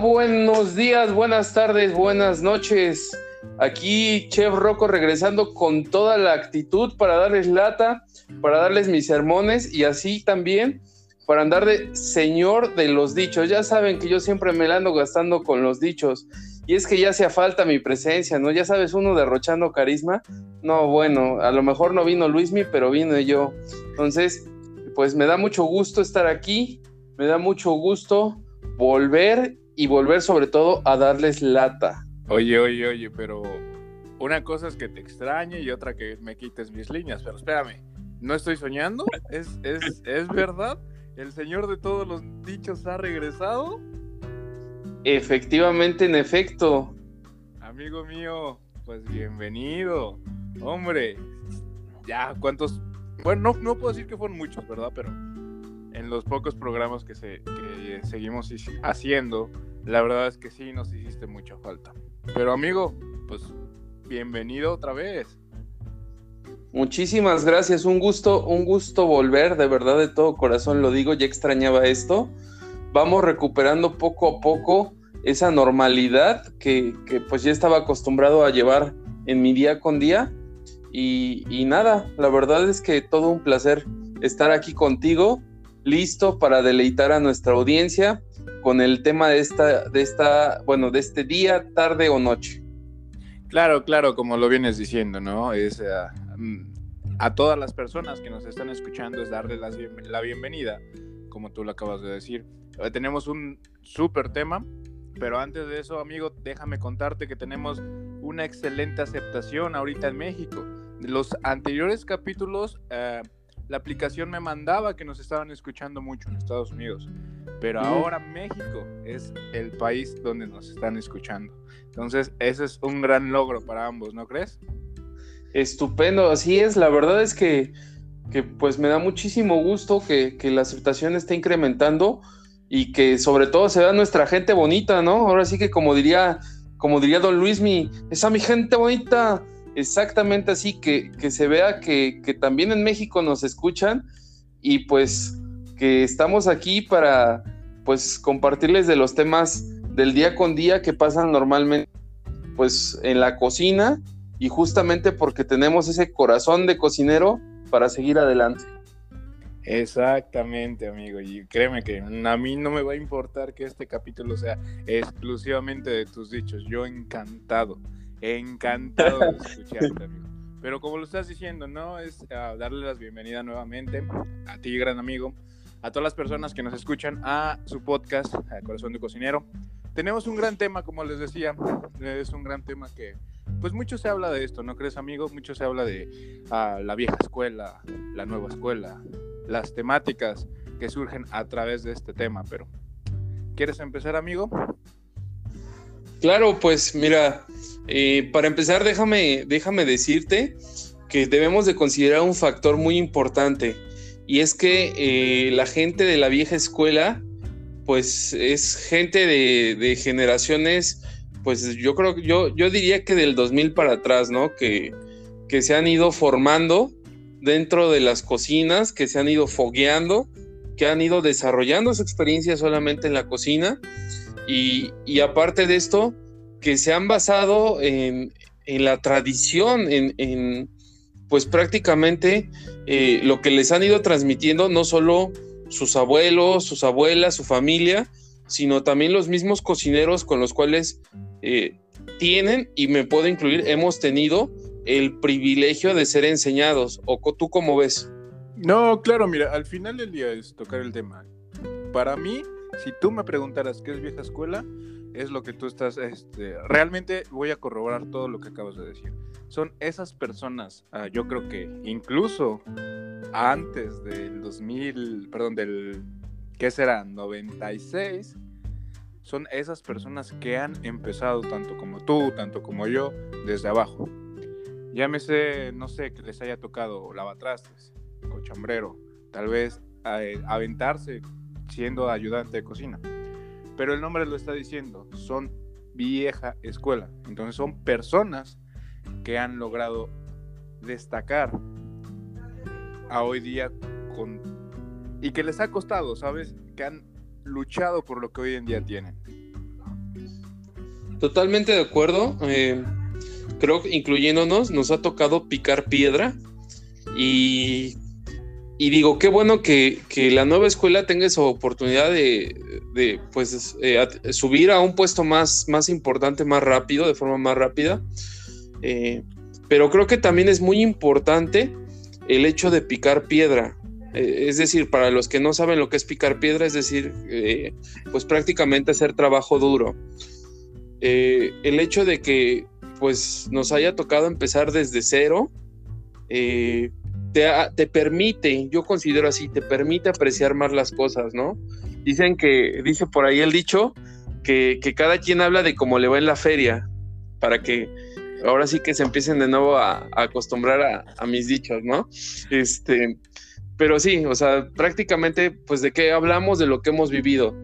buenos días, buenas tardes, buenas noches. Aquí Chef Rocco regresando con toda la actitud para darles lata, para darles mis sermones y así también para andar de señor de los dichos. Ya saben que yo siempre me la ando gastando con los dichos. Y es que ya hacía falta mi presencia, ¿no? Ya sabes, uno derrochando carisma. No, bueno, a lo mejor no vino Luismi, pero vino yo. Entonces, pues me da mucho gusto estar aquí, me da mucho gusto volver y volver sobre todo a darles lata. Oye, oye, oye, pero una cosa es que te extrañe y otra que me quites mis líneas, pero espérame, ¿no estoy soñando? ¿Es, es, es verdad? ¿El señor de todos los dichos ha regresado? Efectivamente, en efecto. Amigo mío, pues bienvenido. Hombre, ya, ¿cuántos? Bueno, no, no puedo decir que fueron muchos, ¿verdad? Pero en los pocos programas que, se, que seguimos haciendo, la verdad es que sí nos hiciste mucha falta. Pero amigo, pues bienvenido otra vez. Muchísimas gracias, un gusto, un gusto volver, de verdad de todo corazón lo digo, ya extrañaba esto. Vamos recuperando poco a poco esa normalidad que, que pues ya estaba acostumbrado a llevar en mi día con día. Y, y nada, la verdad es que todo un placer estar aquí contigo, listo para deleitar a nuestra audiencia con el tema de esta, de esta, bueno, de este día, tarde o noche. Claro, claro, como lo vienes diciendo, ¿no? Es eh, a todas las personas que nos están escuchando es darle la bienvenida, como tú lo acabas de decir. Hoy tenemos un súper tema, pero antes de eso, amigo, déjame contarte que tenemos una excelente aceptación ahorita en México. Los anteriores capítulos, eh, la aplicación me mandaba que nos estaban escuchando mucho en Estados Unidos, pero ahora México es el país donde nos están escuchando. Entonces, ese es un gran logro para ambos, ¿no crees? Estupendo, así es. La verdad es que, que pues me da muchísimo gusto que, que la aceptación esté incrementando y que sobre todo se vea nuestra gente bonita, ¿no? Ahora sí que como diría, como diría don Luismi, esa mi gente bonita, exactamente así, que, que se vea que, que, también en México nos escuchan y pues que estamos aquí para pues compartirles de los temas del día con día que pasan normalmente pues en la cocina y justamente porque tenemos ese corazón de cocinero para seguir adelante. Exactamente, amigo. Y créeme que a mí no me va a importar que este capítulo sea exclusivamente de tus dichos. Yo encantado, encantado de escucharte, amigo. Pero como lo estás diciendo, ¿no? Es uh, darle las bienvenidas nuevamente a ti, gran amigo, a todas las personas que nos escuchan a su podcast, a Corazón de Cocinero. Tenemos un gran tema, como les decía, es un gran tema que, pues mucho se habla de esto, ¿no crees, amigo? Mucho se habla de uh, la vieja escuela, la nueva escuela, las temáticas que surgen a través de este tema, pero ¿quieres empezar, amigo? Claro, pues mira, eh, para empezar déjame, déjame decirte que debemos de considerar un factor muy importante y es que eh, la gente de la vieja escuela pues es gente de, generaciones pues yo creo yo, yo diría que del 2000 para atrás, ¿no? Que, que se han ido formando dentro de las cocinas, que se han ido fogueando, que han ido desarrollando su experiencia solamente en la cocina y, aparte de esto, que se han basado en, en la tradición, en, en pues prácticamente eh, lo que les han ido transmitiendo no solo sus abuelos, sus abuelas, su familia, sino también los mismos cocineros con los cuales eh, tienen, y me puedo incluir, hemos tenido el privilegio de ser enseñados. ¿O tú cómo ves? No, claro, mira, al final del día es tocar el tema. Para mí, si tú me preguntaras qué es vieja escuela, es lo que tú estás, este, realmente voy a corroborar todo lo que acabas de decir. Son esas personas, uh, yo creo que incluso antes del 2000, perdón, del, ¿qué será? 96, son esas personas que han empezado tanto como tú, tanto como yo, desde abajo. Llámese, no sé, que les haya tocado lavatrastes, cochambrero, tal vez eh, aventarse siendo ayudante de cocina. Pero el nombre lo está diciendo, son vieja escuela. Entonces son personas que han logrado destacar a hoy día con y que les ha costado, ¿sabes? Que han luchado por lo que hoy en día tienen. Totalmente de acuerdo. Eh, creo que incluyéndonos, nos ha tocado picar piedra y, digo, qué bueno que, la nueva escuela tenga esa oportunidad de, pues, eh, subir a un puesto más, más importante, más rápido, de forma más rápida. Eh, pero creo que también es muy importante el hecho de picar piedra. Eh, es decir, para los que no saben lo que es picar piedra, es decir, pues prácticamente hacer trabajo duro. el hecho de que pues nos haya tocado empezar desde cero, eh, te, permite, yo considero así, te permite apreciar más las cosas, ¿no? Dicen que, dice por ahí el dicho, que, cada quien habla de cómo le va en la feria, para que ahora sí que se empiecen de nuevo a, acostumbrar a, a, mis dichos, ¿no? Este, pero sí, o sea, prácticamente, pues de qué hablamos, de lo que hemos vivido.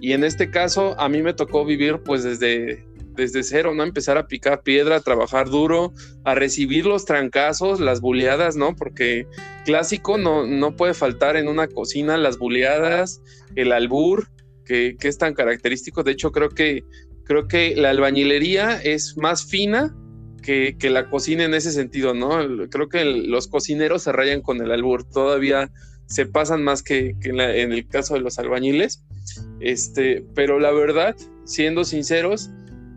Y en este caso, a mí me tocó vivir pues desde, desde cero, ¿no? Empezar a picar piedra, a trabajar duro, a recibir los trancazos, las buleadas, ¿no? Porque clásico no, no puede faltar en una cocina las buleadas, el albur, que, es tan característico. De hecho, creo que, creo que la albañilería es más fina que, la cocina en ese sentido, ¿no? Creo que los cocineros se rayan con el albur, todavía se pasan más que, en, en, el caso de los albañiles. Este, pero la verdad, siendo sinceros,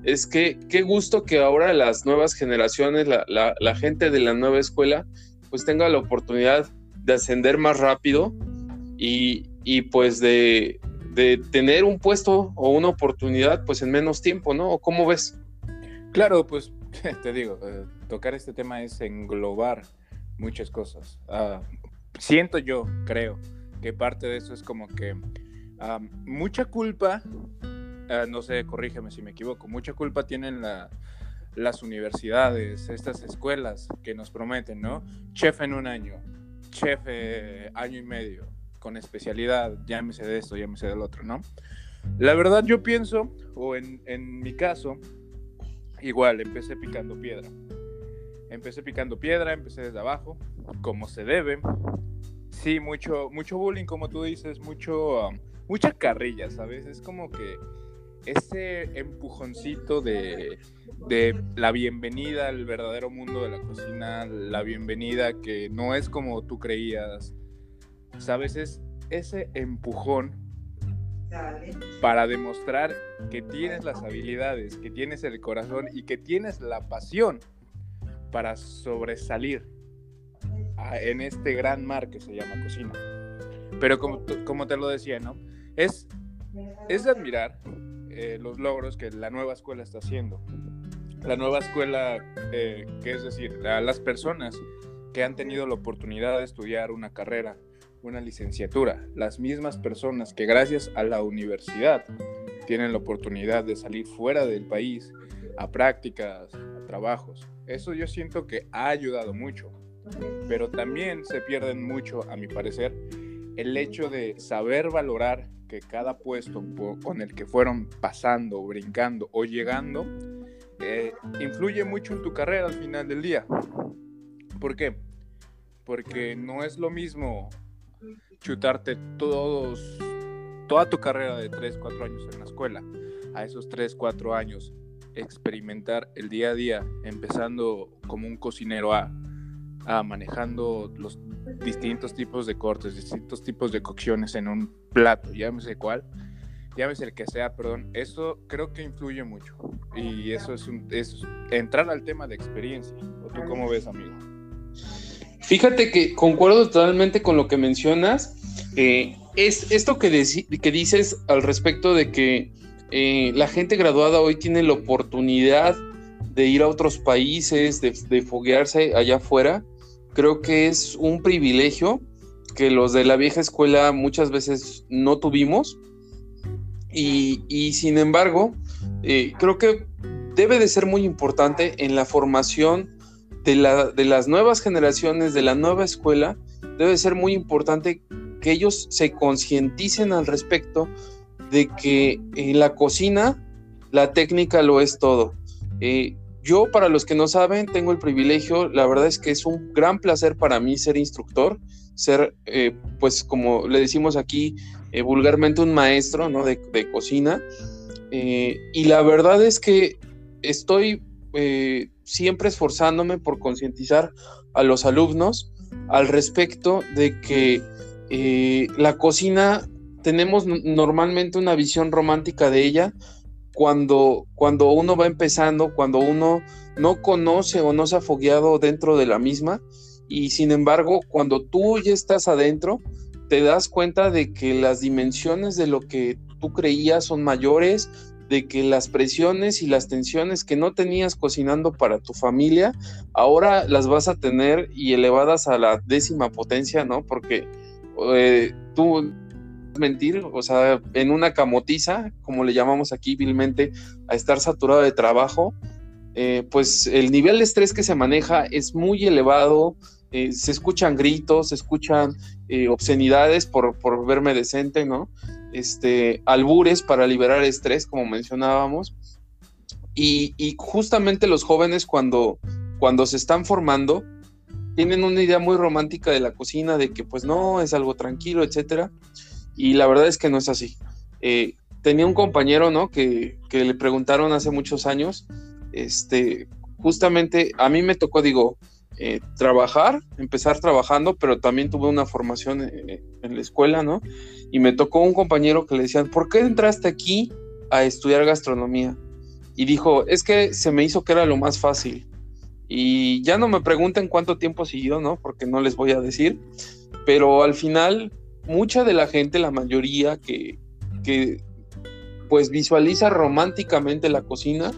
es que qué gusto que ahora las nuevas generaciones, la, gente de la nueva escuela, pues tenga la oportunidad de ascender más rápido y, pues de, tener un puesto o una oportunidad pues en menos tiempo, ¿no? ¿O cómo ves? Claro, pues te digo, eh, tocar este tema es englobar muchas cosas. Ah, siento yo, creo, que parte de eso es como que ah, mucha culpa Ah, no sé, corrígeme si me equivoco, mucha culpa tienen las universidades, estas escuelas que nos prometen, ¿no? Chef en un año, chef eh, año y medio, con especialidad, llámese de esto, llámese del otro, ¿no? La verdad yo pienso, o en, en mi caso, igual, empecé picando piedra. Empecé picando piedra, empecé desde abajo, como se debe. Sí, mucho, mucho bullying, como tú dices, mucho, um, mucha carrilla, ¿sabes? Es como que ese empujoncito de, la bienvenida al verdadero mundo de la cocina, la bienvenida que no es como tú creías, ¿sabes? Es ese empujón para demostrar que tienes las habilidades, que tienes el corazón y que tienes la pasión para sobresalir en este gran mar que se llama cocina. Pero como, como te lo decía, ¿no? Es, es admirar eh, los logros que la nueva escuela está haciendo. La nueva escuela, eh, que es decir, a las personas que han tenido la oportunidad de estudiar una carrera, una licenciatura, las mismas personas que gracias a la universidad tienen la oportunidad de salir fuera del país a prácticas, a trabajos. Eso yo siento que ha ayudado mucho, pero también se pierden mucho, a mi parecer, el hecho de saber valorar que cada puesto con el que fueron pasando, brincando o llegando, eh, influye mucho en tu carrera al final del día. ¿Por qué? Porque no es lo mismo chutarte todos, toda tu carrera de 3, 4 años en la escuela, a esos 3, 4 años experimentar el día a día, empezando como un cocinero A, manejando los distintos tipos de cortes, distintos tipos de cocciones en un plato, llámese cuál, llámese el que sea, perdón, eso creo que influye mucho. Y eso es, un, es entrar al tema de experiencia. ¿O tú cómo ves, amigo? Fíjate que concuerdo totalmente con lo que mencionas. Eh, es esto que, que dices al respecto de que eh, la gente graduada hoy tiene la oportunidad de ir a otros países, de, de foguearse allá afuera creo que es un privilegio que los de la vieja escuela muchas veces no tuvimos. Y, sin embargo, eh, creo que debe de ser muy importante en la formación de, la, de, las nuevas generaciones, de la nueva escuela, debe ser muy importante que ellos se concienticen al respecto de que en la cocina la técnica lo es todo. Eh, yo, para los que no saben, tengo el privilegio, la verdad es que es un gran placer para mí ser instructor, ser, eh, pues como le decimos aquí eh, vulgarmente, un maestro ¿no? de, cocina. Eh, y la verdad es que estoy siempre esforzándome por concientizar a los alumnos al respecto de que la cocina tenemos normalmente una visión romántica de ella cuando, cuando uno va empezando, cuando uno no conoce o no se ha fogueado dentro de la misma y sin embargo cuando tú ya estás adentro te das cuenta de que las dimensiones de lo que tú creías son mayores, de que las presiones y las tensiones que no tenías cocinando para tu familia, ahora las vas a tener y elevadas a la décima potencia, ¿no? Porque eh, tú mentir, o sea, en una camotiza, como le llamamos aquí vilmente, a estar saturado de trabajo, eh, pues el nivel de estrés que se maneja es muy elevado, eh, se escuchan gritos, se escuchan obscenidades por, por verme decente, ¿no? este, albures para liberar estrés, como mencionábamos. Y, justamente los jóvenes cuando, cuando se están formando, tienen una idea muy romántica de la cocina, de que pues no, es algo tranquilo, etcétera. Y la verdad es que no es así. Eh, tenía un compañero, ¿no? Que, que, le preguntaron hace muchos años, este, justamente a mí me tocó, digo, eh, trabajar, empezar trabajando, pero también tuve una formación eh, en la escuela, ¿no? Y me tocó un compañero que le decían, ¿por qué entraste aquí a estudiar gastronomía? Y dijo, es que se me hizo que era lo más fácil. Y ya no me pregunten cuánto tiempo siguió, ¿no? Porque no les voy a decir. Pero al final, mucha de la gente, la mayoría que, que pues visualiza románticamente la cocina,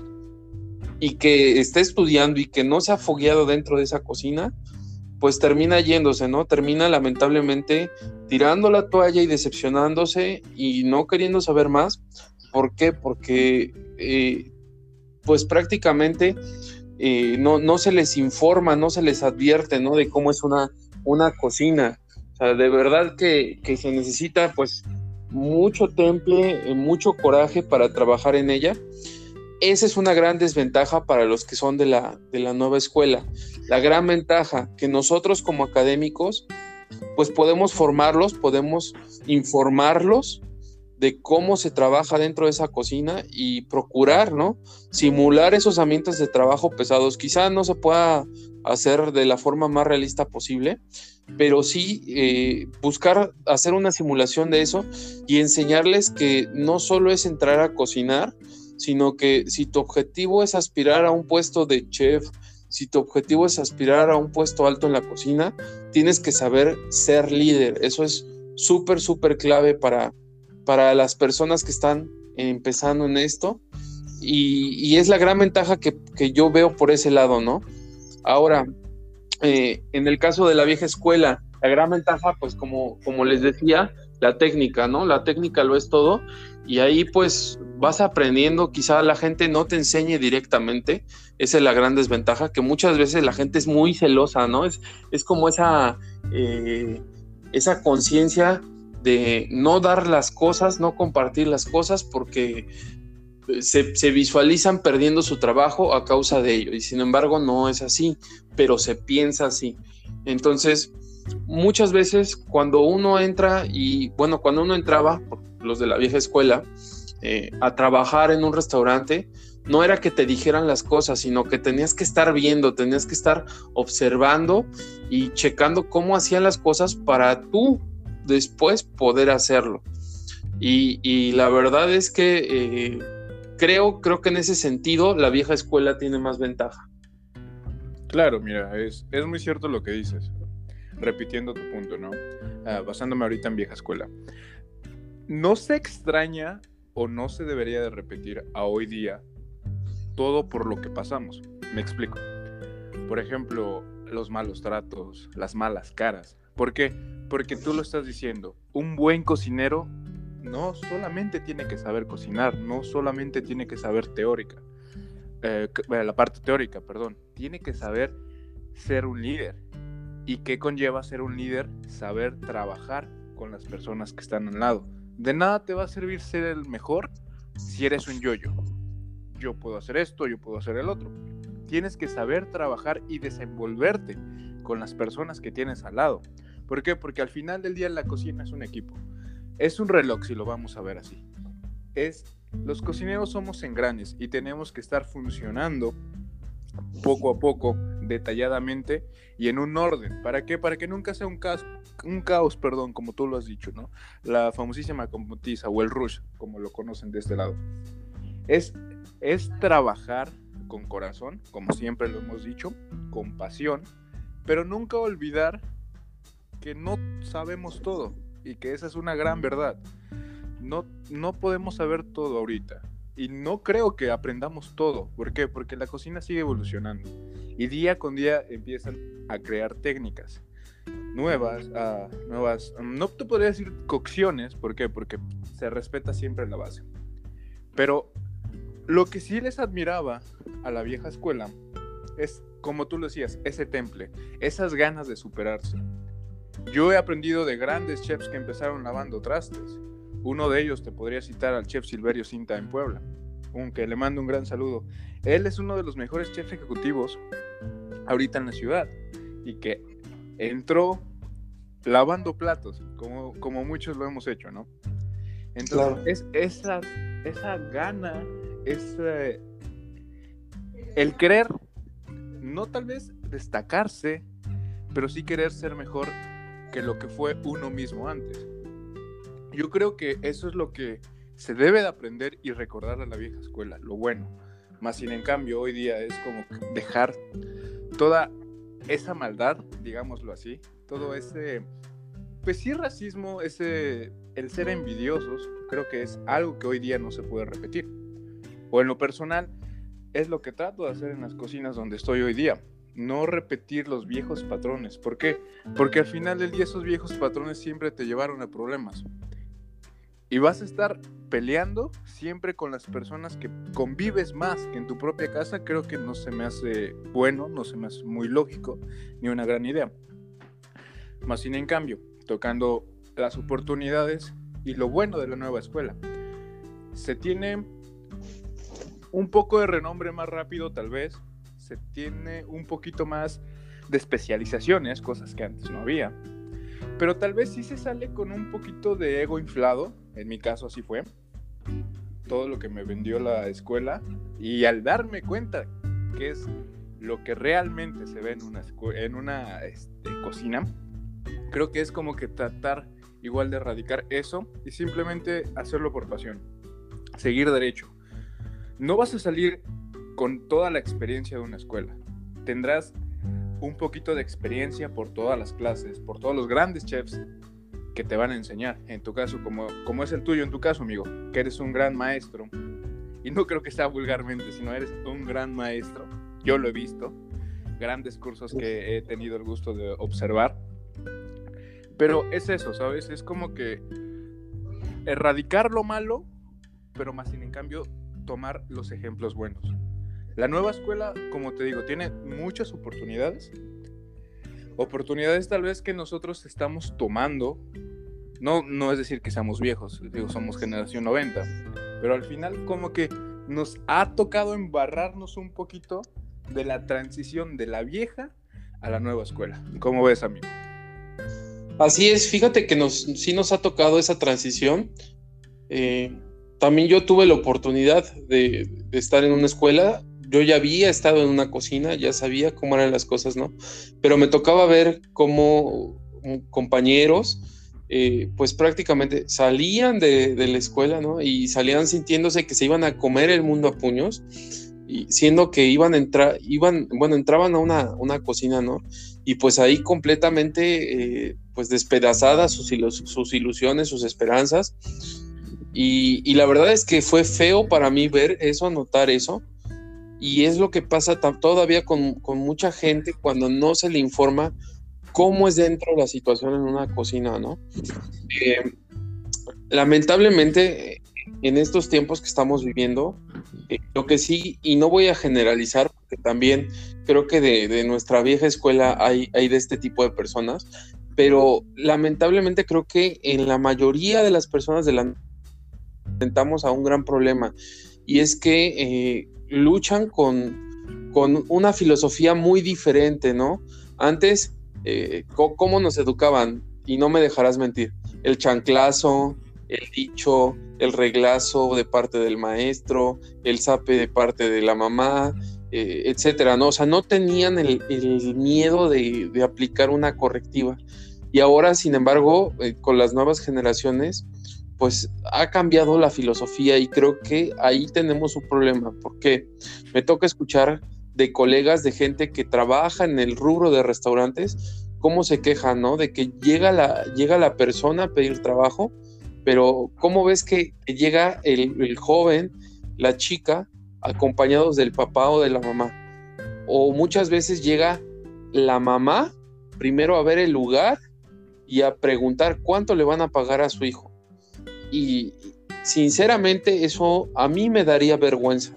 y que esté estudiando y que no se ha fogueado dentro de esa cocina, pues termina yéndose, ¿no? Termina lamentablemente tirando la toalla y decepcionándose y no queriendo saber más. ¿Por qué? Porque eh, pues prácticamente eh, no, no, se les informa, no se les advierte, ¿no? De cómo es una, una cocina. De verdad que, se necesita pues mucho temple, mucho coraje para trabajar en ella esa es una gran desventaja para los que son de la, de la nueva escuela. La gran ventaja que nosotros como académicos, pues podemos formarlos, podemos informarlos de cómo se trabaja dentro de esa cocina y procurar, ¿no? Simular esos ambientes de trabajo pesados. Quizá no se pueda hacer de la forma más realista posible, pero sí eh, buscar hacer una simulación de eso y enseñarles que no solo es entrar a cocinar, sino que si tu objetivo es aspirar a un puesto de chef, si tu objetivo es aspirar a un puesto alto en la cocina, tienes que saber ser líder. Eso es súper, súper clave para, para las personas que están empezando en esto. Y, es la gran ventaja que, yo veo por ese lado, ¿no? Ahora, eh, en el caso de la vieja escuela, la gran ventaja, pues como, como les decía, la técnica, ¿no? La técnica lo es todo y ahí pues vas aprendiendo, quizá la gente no te enseñe directamente, esa es la gran desventaja, que muchas veces la gente es muy celosa, ¿no? Es, es como esa, eh, esa conciencia de no dar las cosas, no compartir las cosas porque se, visualizan perdiendo su trabajo a causa de ello y sin embargo no es así, pero se piensa así. Entonces, muchas veces cuando uno entra y bueno, cuando uno entraba, los de la vieja escuela, eh, a trabajar en un restaurante, no era que te dijeran las cosas, sino que tenías que estar viendo, tenías que estar observando y checando cómo hacían las cosas para tú después poder hacerlo. Y, la verdad es que eh, creo, creo que en ese sentido la vieja escuela tiene más ventaja. Claro, mira, es, es muy cierto lo que dices repitiendo tu punto, ¿no? Ah, basándome ahorita en vieja escuela. No se extraña o no se debería de repetir a hoy día todo por lo que pasamos. Me explico. Por ejemplo, los malos tratos, las malas caras. ¿Por qué? Porque tú lo estás diciendo. Un buen cocinero no solamente tiene que saber cocinar, no solamente tiene que saber teórica, eh, la parte teórica, perdón, tiene que saber ser un líder, ¿Y qué conlleva ser un líder? Saber trabajar con las personas que están al lado. De nada te va a servir ser el mejor si eres un yoyo. -yo. yo puedo hacer esto, yo puedo hacer el otro. Tienes que saber trabajar y desenvolverte con las personas que tienes al lado. ¿Por qué? Porque al final del día la cocina es un equipo. Es un reloj si lo vamos a ver así. Es los cocineros somos engranes y tenemos que estar funcionando poco a poco, detalladamente y en un orden. ¿Para qué? Para que nunca sea un caos, un caos, perdón, como tú lo has dicho, ¿no? La famosísima computiza o el rush, como lo conocen de este lado. Es, es trabajar con corazón, como siempre lo hemos dicho, con pasión, pero nunca olvidar que no sabemos todo y que esa es una gran verdad. No, no podemos saber todo ahorita y no creo que aprendamos todo. ¿Por qué? Porque la cocina sigue evolucionando y día con día empiezan a crear técnicas nuevas, nuevas, no te podría decir cocciones, ¿por qué? Porque se respeta siempre la base. Pero lo que sí les admiraba a la vieja escuela es, como tú lo decías, ese temple, esas ganas de superarse. Yo he aprendido de grandes chefs que empezaron lavando trastes uno de ellos te podría citar al chef Silverio Cinta en Puebla, aunque le mando un gran saludo. Él es uno de los mejores chefs ejecutivos ahorita en la ciudad y que entró lavando platos, como, como muchos lo hemos hecho, ¿no? Entonces, es esa, esa gana, ese, el querer, no tal vez destacarse, pero sí querer ser mejor que lo que fue uno mismo antes. Yo creo que eso es lo que se debe de aprender y recordar a la vieja escuela, lo bueno. Más sin en cambio, hoy día es como dejar toda esa maldad, digámoslo así, todo ese, pues sí, racismo, ese, el ser envidiosos, creo que es algo que hoy día no se puede repetir. O en lo personal, es lo que trato de hacer en las cocinas donde estoy hoy día. No repetir los viejos patrones. ¿Por qué? Porque al final del día esos viejos patrones siempre te llevaron a problemas. Y vas a estar peleando siempre con las personas que convives más que en tu propia casa, creo que no se me hace bueno, no se me hace muy lógico, ni una gran idea. Más sin en cambio, tocando las oportunidades y lo bueno de la nueva escuela. Se tiene un poco de renombre más rápido tal vez, se tiene un poquito más de especializaciones, cosas que antes no había. Pero tal vez sí se sale con un poquito de ego inflado, en mi caso así fue, todo lo que me vendió la escuela y al darme cuenta que es lo que realmente se ve en una, en una este, cocina, creo que es como que tratar igual de erradicar eso y simplemente hacerlo por pasión, seguir derecho. No vas a salir con toda la experiencia de una escuela. Tendrás un poquito de experiencia por todas las clases, por todos los grandes chefs que te van a enseñar. En tu caso, como, como es el tuyo en tu caso, amigo, que eres un gran maestro. Y no creo que sea vulgarmente, sino eres un gran maestro. Yo lo he visto. Grandes cursos que he tenido el gusto de observar. Pero es eso, ¿sabes? Es como que erradicar lo malo, pero más sin en cambio tomar los ejemplos buenos. La nueva escuela, como te digo, tiene muchas oportunidades. Oportunidades tal vez que nosotros estamos tomando. No, no es decir que seamos viejos, digo, somos generación 90. Pero al final como que nos ha tocado embarrarnos un poquito de la transición de la vieja a la nueva escuela. ¿Cómo ves, amigo? Así es, fíjate que nos, sí nos ha tocado esa transición. Eh, también yo tuve la oportunidad de, de, estar en una escuela yo ya había estado en una cocina, ya sabía cómo eran las cosas, ¿no? Pero me tocaba ver cómo compañeros, eh, pues prácticamente salían de, la escuela, ¿no? Y salían sintiéndose que se iban a comer el mundo a puños, y siendo que iban a entrar, iban, bueno, entraban a una, una cocina, ¿no? Y pues ahí completamente, eh, pues despedazadas sus, sus ilusiones, sus esperanzas. Y, y, la verdad es que fue feo para mí ver eso, anotar eso, y es lo que pasa todavía con, mucha gente cuando no se le informa cómo es dentro la situación en una cocina, ¿no? Eh, lamentablemente, en estos tiempos que estamos viviendo, eh, lo que sí, y no voy a generalizar, porque también creo que de, nuestra vieja escuela hay, de este tipo de personas, pero lamentablemente creo que en la mayoría de las personas de la enfrentamos a un gran problema, y es que eh, luchan con, con una filosofía muy diferente, ¿no? Antes, eh, ¿cómo nos educaban? Y no me dejarás mentir. El chanclazo, el dicho, el reglazo de parte del maestro, el sape de parte de la mamá, eh, etcétera, ¿no? O sea, no tenían el, miedo de, aplicar una correctiva. Y ahora, sin embargo, eh, con las nuevas generaciones, pues ha cambiado la filosofía y creo que ahí tenemos un problema, porque me toca escuchar de colegas, de gente que trabaja en el rubro de restaurantes, cómo se quejan, ¿no? De que llega la, llega la persona a pedir trabajo, pero ¿cómo ves que llega el, joven, la chica, acompañados del papá o de la mamá? O muchas veces llega la mamá primero a ver el lugar y a preguntar cuánto le van a pagar a su hijo. Y sinceramente eso a mí me daría vergüenza.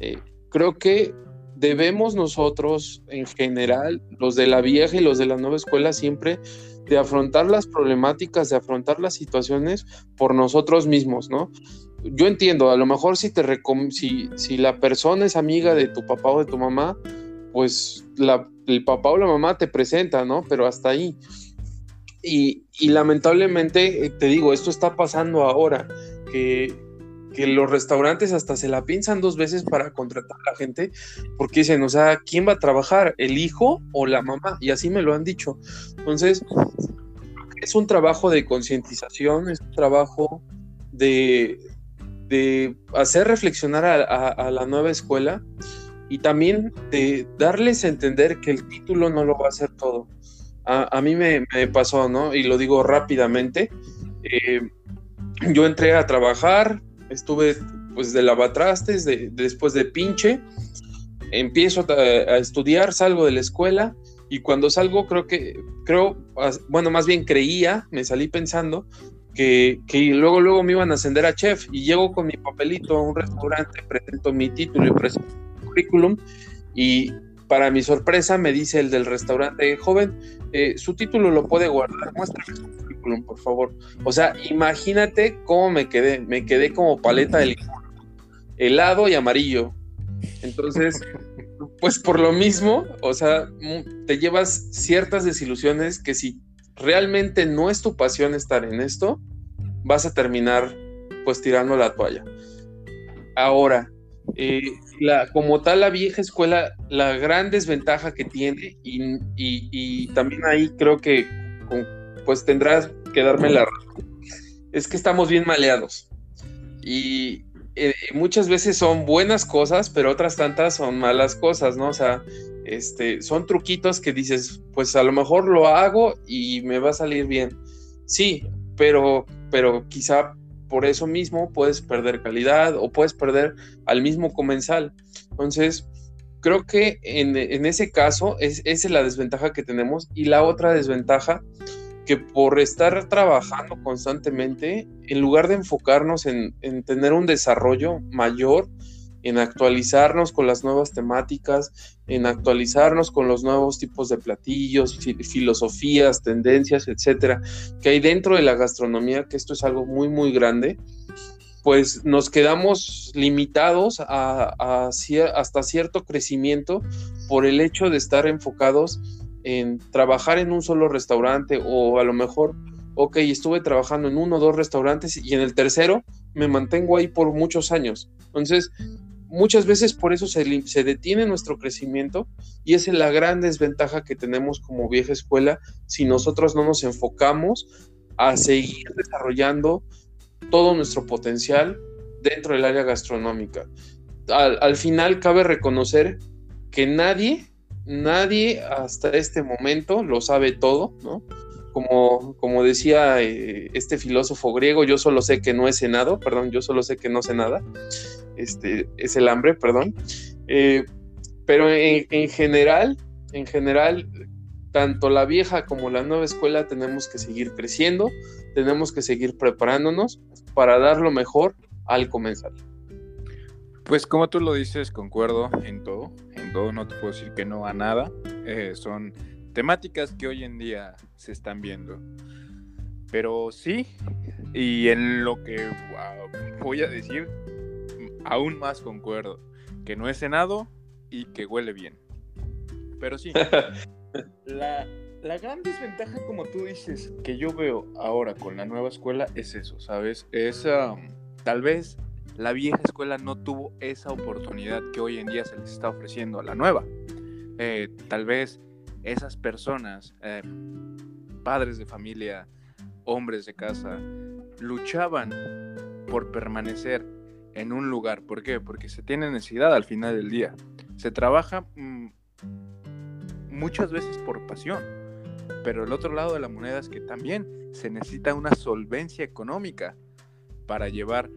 Eh, creo que debemos nosotros en general, los de la vieja y los de la nueva escuela, siempre de afrontar las problemáticas, de afrontar las situaciones por nosotros mismos, ¿no? Yo entiendo, a lo mejor si, te si, si la persona es amiga de tu papá o de tu mamá, pues el papá o la mamá te presenta, ¿no? Pero hasta ahí. Y, lamentablemente, eh, te digo, esto está pasando ahora, que los restaurantes hasta se la piensan dos veces para contratar a la gente, porque dicen, o sea, ¿quién va a trabajar? ¿El hijo o la mamá? Y así me lo han dicho. Entonces, es un trabajo de concientización, es un trabajo de, de hacer reflexionar a, la nueva escuela y también de darles a entender que el título no lo va a hacer todo. A, mí me, pasó, ¿no? Y lo digo rápidamente. Eh, yo entré a trabajar, estuve pues de lavatrastes, de, después de pinche, empiezo a, estudiar, salgo de la escuela y cuando salgo creo que, creo, bueno, más bien creía, me salí pensando que, que, luego, luego me iban a ascender a chef y llego con mi papelito a un restaurante, presento mi título y presento mi currículum y para mi sorpresa me dice el del restaurante, joven, eh, su título lo puede guardar, muéstrame su currículum, por favor. O sea, imagínate cómo me quedé, me quedé como paleta de helado y amarillo. Entonces, pues por lo mismo, o sea, te llevas ciertas desilusiones que si realmente no es tu pasión estar en esto, vas a terminar pues tirando la toalla. Ahora, eh, la, como tal, la vieja escuela, la gran desventaja que tiene, y, también ahí creo que pues tendrás que darme la razón, es que estamos bien maleados. Y eh, muchas veces son buenas cosas, pero otras tantas son malas cosas, ¿no? O sea, este, son truquitos que dices, pues a lo mejor lo hago y me va a salir bien. Sí, pero, pero quizá por eso mismo puedes perder calidad o puedes perder al mismo comensal. Entonces, creo que en, ese caso es, esa es la desventaja que tenemos y la otra desventaja que por estar trabajando constantemente, en lugar de enfocarnos en, en tener un desarrollo mayor, en actualizarnos con las nuevas temáticas, en actualizarnos con los nuevos tipos de platillos, filosofías, tendencias, etcétera, que hay dentro de la gastronomía, que esto es algo muy, muy grande, pues nos quedamos limitados a, hasta cierto crecimiento por el hecho de estar enfocados en trabajar en un solo restaurante o a lo mejor, ok, estuve trabajando en uno o dos restaurantes y en el tercero me mantengo ahí por muchos años. Entonces, muchas veces por eso se, se, detiene nuestro crecimiento y es la gran desventaja que tenemos como vieja escuela si nosotros no nos enfocamos a seguir desarrollando todo nuestro potencial dentro del área gastronómica. Al, al final cabe reconocer que nadie, nadie hasta este momento lo sabe todo, ¿no? Como, como decía eh, este filósofo griego, yo solo sé que no he cenado, perdón, yo solo sé que no sé nada, este, es el hambre, perdón. Eh, pero en, en, general, en general, tanto la vieja como la nueva escuela tenemos que seguir creciendo, tenemos que seguir preparándonos para dar lo mejor al comenzar. Pues como tú lo dices, concuerdo en todo, en todo no te puedo decir que no a nada, eh, son temáticas que hoy en día se están viendo. Pero sí, y en lo que voy a decir, aún más concuerdo, que no es cenado y que huele bien. Pero sí, la, la gran desventaja, como tú dices, que yo veo ahora con la nueva escuela es eso, ¿sabes? Es tal vez la vieja escuela no tuvo esa oportunidad que hoy en día se les está ofreciendo a la nueva. Eh, tal vez esas personas, eh, padres de familia, hombres de casa, luchaban por permanecer en un lugar. ¿Por qué? Porque se tiene necesidad al final del día. Se trabaja mm, muchas veces por pasión, pero el otro lado de la moneda es que también se necesita una solvencia económica para llevar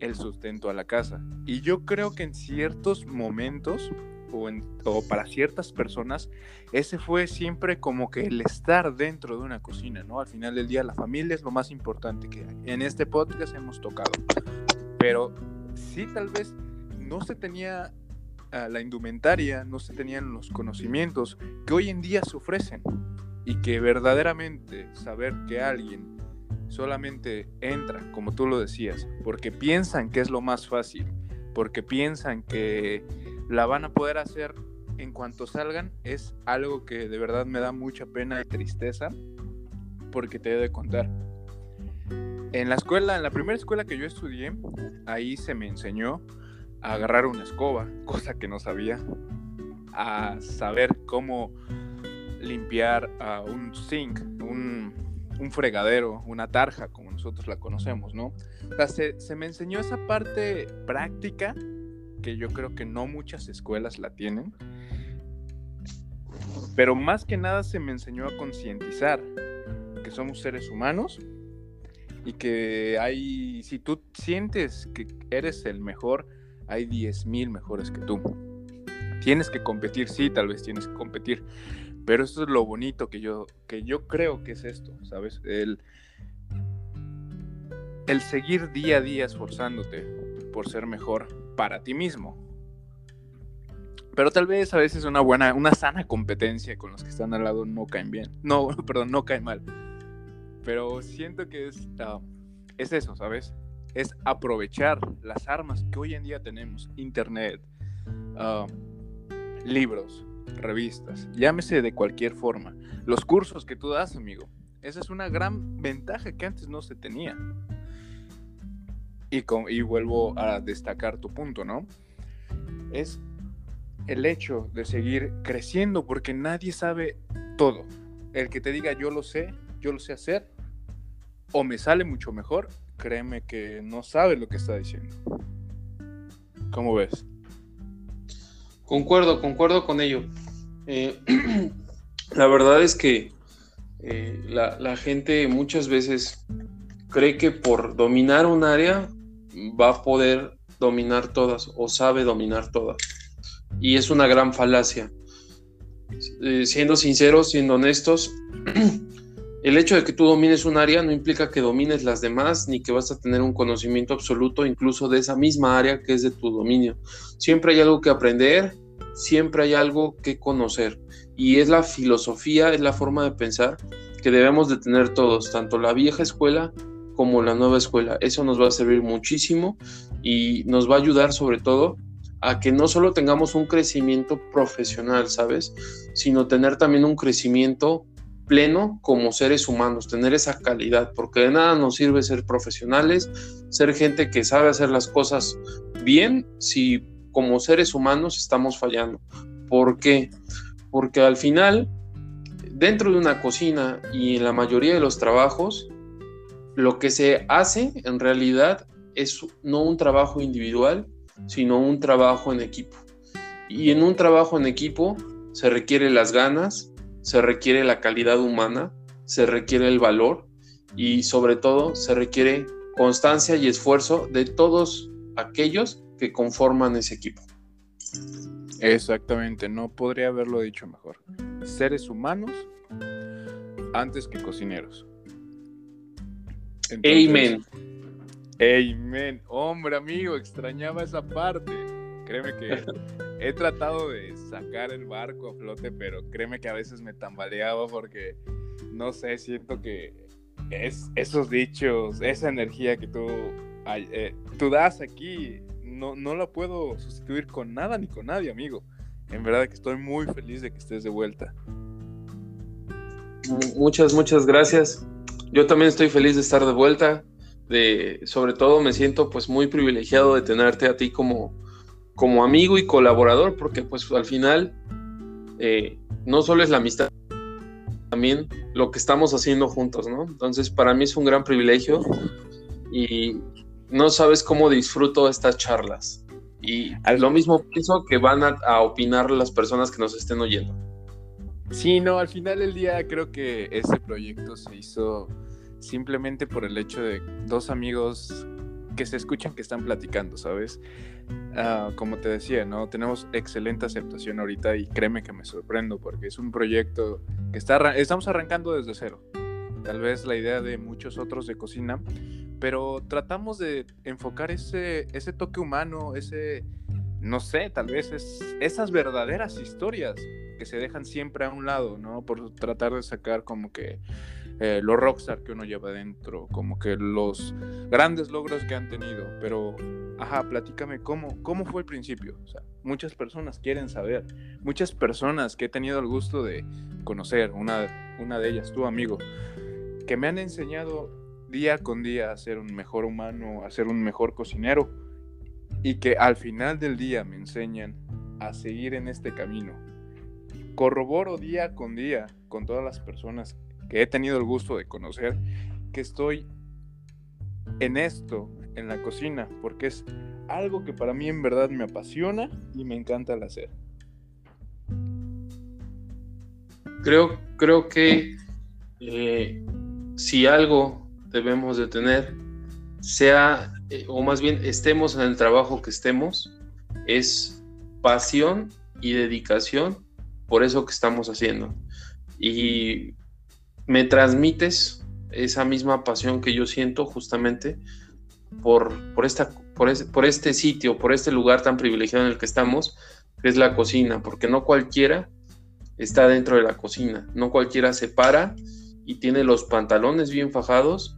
el sustento a la casa. Y yo creo que en ciertos momentos o, para ciertas personas, ese fue siempre como que el estar dentro de una cocina, ¿no? Al final del día la familia es lo más importante que hay. En este podcast hemos tocado. Pero sí, tal vez no se tenía ah, la indumentaria, no se tenían los conocimientos que hoy en día se ofrecen. Y que verdaderamente saber que alguien solamente entra, como tú lo decías, porque piensan que es lo más fácil, porque piensan que la van a poder hacer en cuanto salgan, es algo que de verdad me da mucha pena y tristeza, porque te he de contar. En la escuela, en la primera escuela que yo estudié, ahí se me enseñó a agarrar una escoba, cosa que no sabía, a saber cómo limpiar un zinc, un un fregadero, una tarja, como nosotros la conocemos, ¿no? O sea, se, me enseñó esa parte práctica que yo creo que no muchas escuelas la tienen. Pero más que nada se me enseñó a concientizar que somos seres humanos y que hay, si tú sientes que eres el mejor, hay 10.000 mejores que tú. Tienes que competir, sí, tal vez tienes que competir, pero eso es lo bonito que yo, que yo creo que es esto, ¿sabes? El, el seguir día a día esforzándote por ser mejor para ti mismo. Pero tal vez a veces una buena, una sana competencia con los que están al lado no caen bien. No, perdón, no caen mal. Pero siento que es, ah, es eso, ¿sabes? Es aprovechar las armas que hoy en día tenemos. Internet, ah, libros, revistas, llámese de cualquier forma. Los cursos que tú das, amigo, esa es una gran ventaja que antes no se tenía. Y, y vuelvo a destacar tu punto, ¿no? Es el hecho de seguir creciendo porque nadie sabe todo. El que te diga yo lo sé, yo lo sé hacer, o me sale mucho mejor, créeme que no sabe lo que está diciendo. ¿Cómo ves? Concuerdo, concuerdo con ello. Eh, la verdad es que eh, la, gente muchas veces cree que por dominar un área va a poder dominar todas o sabe dominar todas. Y es una gran falacia. Eh, siendo sinceros, siendo honestos, el hecho de que tú domines un área no implica que domines las demás ni que vas a tener un conocimiento absoluto incluso de esa misma área que es de tu dominio. Siempre hay algo que aprender, siempre hay algo que conocer y es la filosofía, es la forma de pensar que debemos de tener todos, tanto la vieja escuela como la nueva escuela. Eso nos va a servir muchísimo y nos va a ayudar sobre todo a que no solo tengamos un crecimiento profesional, ¿sabes? Sino tener también un crecimiento pleno como seres humanos, tener esa calidad, porque de nada nos sirve ser profesionales, ser gente que sabe hacer las cosas bien si como seres humanos estamos fallando. ¿Por qué? Porque al final, dentro de una cocina y en la mayoría de los trabajos, lo que se hace en realidad es no un trabajo individual, sino un trabajo en equipo. Y en un trabajo en equipo se requiere las ganas, se requiere la calidad humana, se requiere el valor y sobre todo se requiere constancia y esfuerzo de todos aquellos que conforman ese equipo. Exactamente, no podría haberlo dicho mejor. Seres humanos antes que cocineros. Amen. Amen. Hombre, amigo, extrañaba esa parte. Créeme que he tratado de sacar el barco a flote, pero créeme que a veces me tambaleaba porque, no sé, siento que es esos dichos, esa energía que tú, eh, tú das aquí, no, no la puedo sustituir con nada ni con nadie, amigo. En verdad que estoy muy feliz de que estés de vuelta. Muchas, muchas gracias. Yo también estoy feliz de estar de vuelta. De, sobre todo me siento pues muy privilegiado de tenerte a ti como, como amigo y colaborador, porque pues al final eh, no solo es la amistad, también lo que estamos haciendo juntos, ¿no? Entonces para mí es un gran privilegio y no sabes cómo disfruto estas charlas. Y lo mismo pienso que van a opinar las personas que nos estén oyendo. Sí, no, al final del día creo que ese proyecto se hizo simplemente por el hecho de dos amigos que se escuchan que están platicando, ¿sabes? Ah, como te decía, ¿no? Tenemos excelente aceptación ahorita y créeme que me sorprendo porque es un proyecto que está estamos arrancando desde cero. Tal vez la idea de muchos otros de cocina, pero tratamos de enfocar ese, ese toque humano, ese, no sé, tal vez es, esas verdaderas historias que se dejan siempre a un lado, ¿no? Por tratar de sacar como que eh, lo rockstar que uno lleva dentro, como que los grandes logros que han tenido. Pero, ajá, platícame cómo, cómo fue el principio. Muchas personas quieren saber, muchas personas que he tenido el gusto de conocer, una, una de ellas, tu amigo, que me han enseñado día con día a ser un mejor humano, a ser un mejor cocinero y que al final del día me enseñan a seguir en este camino, corroboro día con día con todas las personas que he tenido el gusto de conocer que estoy en esto, en la cocina, porque es algo que para mí en verdad me apasiona y me encanta el hacer. Creo, creo que eh, si algo debemos de tener, sea, eh, o más bien estemos en el trabajo que estemos, es pasión y dedicación por eso que estamos haciendo. Y me transmites esa misma pasión que yo siento justamente por, por, esta, por, por este sitio, por este lugar tan privilegiado en el que estamos, que es la cocina, porque no cualquiera está dentro de la cocina, no cualquiera se para y tiene los pantalones bien fajados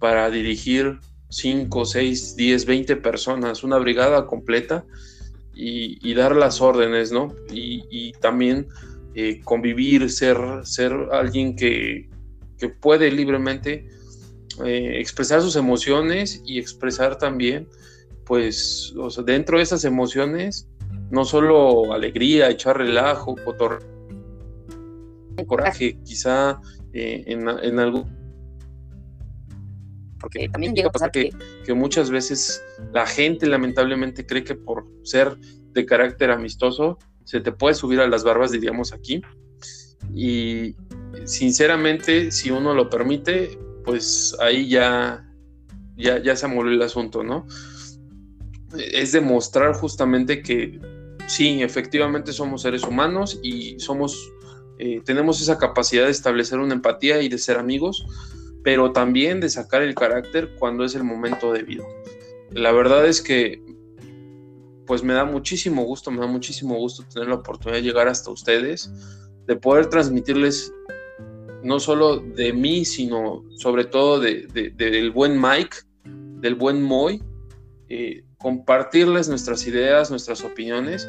para dirigir 5, 6, 10, 20 personas, una brigada completa y, dar las órdenes, ¿no? Y, también eh, convivir, ser, ser alguien que, puede libremente eh, expresar sus emociones y expresar también, pues, dentro de esas emociones, no solo alegría, echar relajo, coraje, quizá eh, en, en algún porque también llega a pasar que, muchas veces la gente lamentablemente cree que por ser de carácter amistoso se te puede subir a las barbas, diríamos aquí. Y sinceramente, si uno lo permite, pues ahí ya, ya, ya se amoló el asunto, ¿no? Es demostrar justamente que sí, efectivamente somos seres humanos y somos, eh, tenemos esa capacidad de establecer una empatía y de ser amigos, pero también de sacar el carácter cuando es el momento debido. La verdad es que pues me da muchísimo gusto, me da muchísimo gusto tener la oportunidad de llegar hasta ustedes, de poder transmitirles no solo de mí, sino sobre todo de, del buen Mike, del buen Moy, eh, compartirles nuestras ideas, nuestras opiniones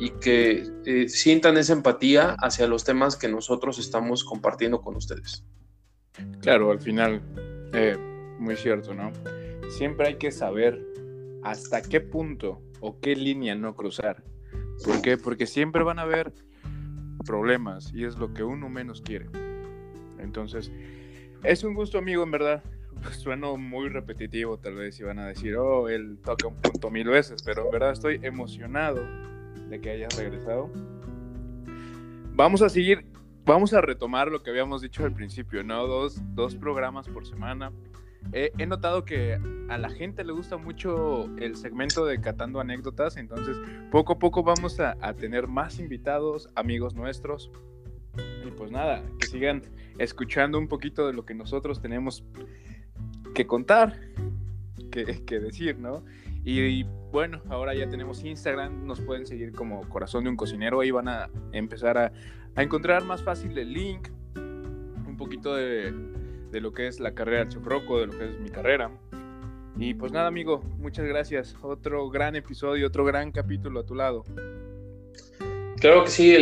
y que eh, sientan esa empatía hacia los temas que nosotros estamos compartiendo con ustedes. Claro, al final, eh, muy cierto, ¿no? Siempre hay que saber hasta qué punto o qué línea no cruzar. ¿Por qué? Porque siempre van a haber problemas y es lo que uno menos quiere. Entonces, es un gusto, amigo, en verdad. Sueno muy repetitivo, tal vez, y van a decir, oh, él toca un punto mil veces, pero en verdad estoy emocionado de que hayas regresado. Vamos a seguir vamos a retomar lo que habíamos dicho al principio, ¿no? Dos, dos programas por semana. he notado que a la gente le gusta mucho el segmento de Catando Anécdotas, entonces poco a poco vamos a, a tener más invitados, amigos nuestros. Y pues nada, que sigan escuchando un poquito de lo que nosotros tenemos que contar, que, que decir, ¿no? Y, bueno, ahora ya tenemos Instagram, nos pueden seguir como Corazón de un Cocinero, ahí van a empezar a, a encontrar más fácil el link, un poquito de, de lo que es la carrera del Chocroco, de lo que es mi carrera. Y pues nada, amigo, muchas gracias. Otro gran episodio, otro gran capítulo a tu lado. Claro que sí,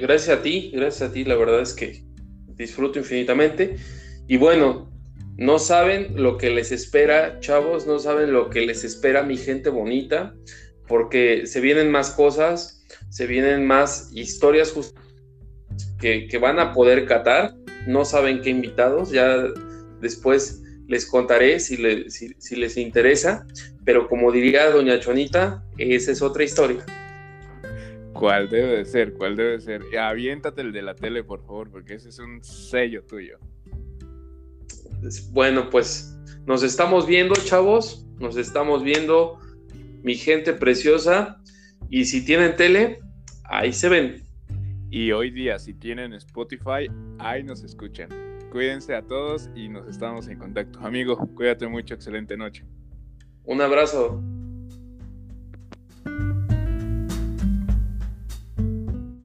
gracias a ti, gracias a ti. La verdad es que disfruto infinitamente. Y bueno, no saben lo que les espera, chavos, no saben lo que les espera mi gente bonita, porque se vienen más cosas, se vienen más historias que, que van a poder catar. No saben qué invitados, ya después les contaré si, si, les interesa, pero como diría doña Chonita, esa es otra historia. ¿Cuál debe de ser? ¿Cuál debe de ser? Aviéntate el de la tele, por favor, porque ese es un sello tuyo. Bueno, pues nos estamos viendo, chavos, nos estamos viendo, mi gente preciosa, y si tienen tele, ahí se ven. Y hoy día, si tienen Spotify, ahí nos escuchan. Cuídense a todos y nos estamos en contacto. Amigo, cuídate mucho, excelente noche. Un abrazo.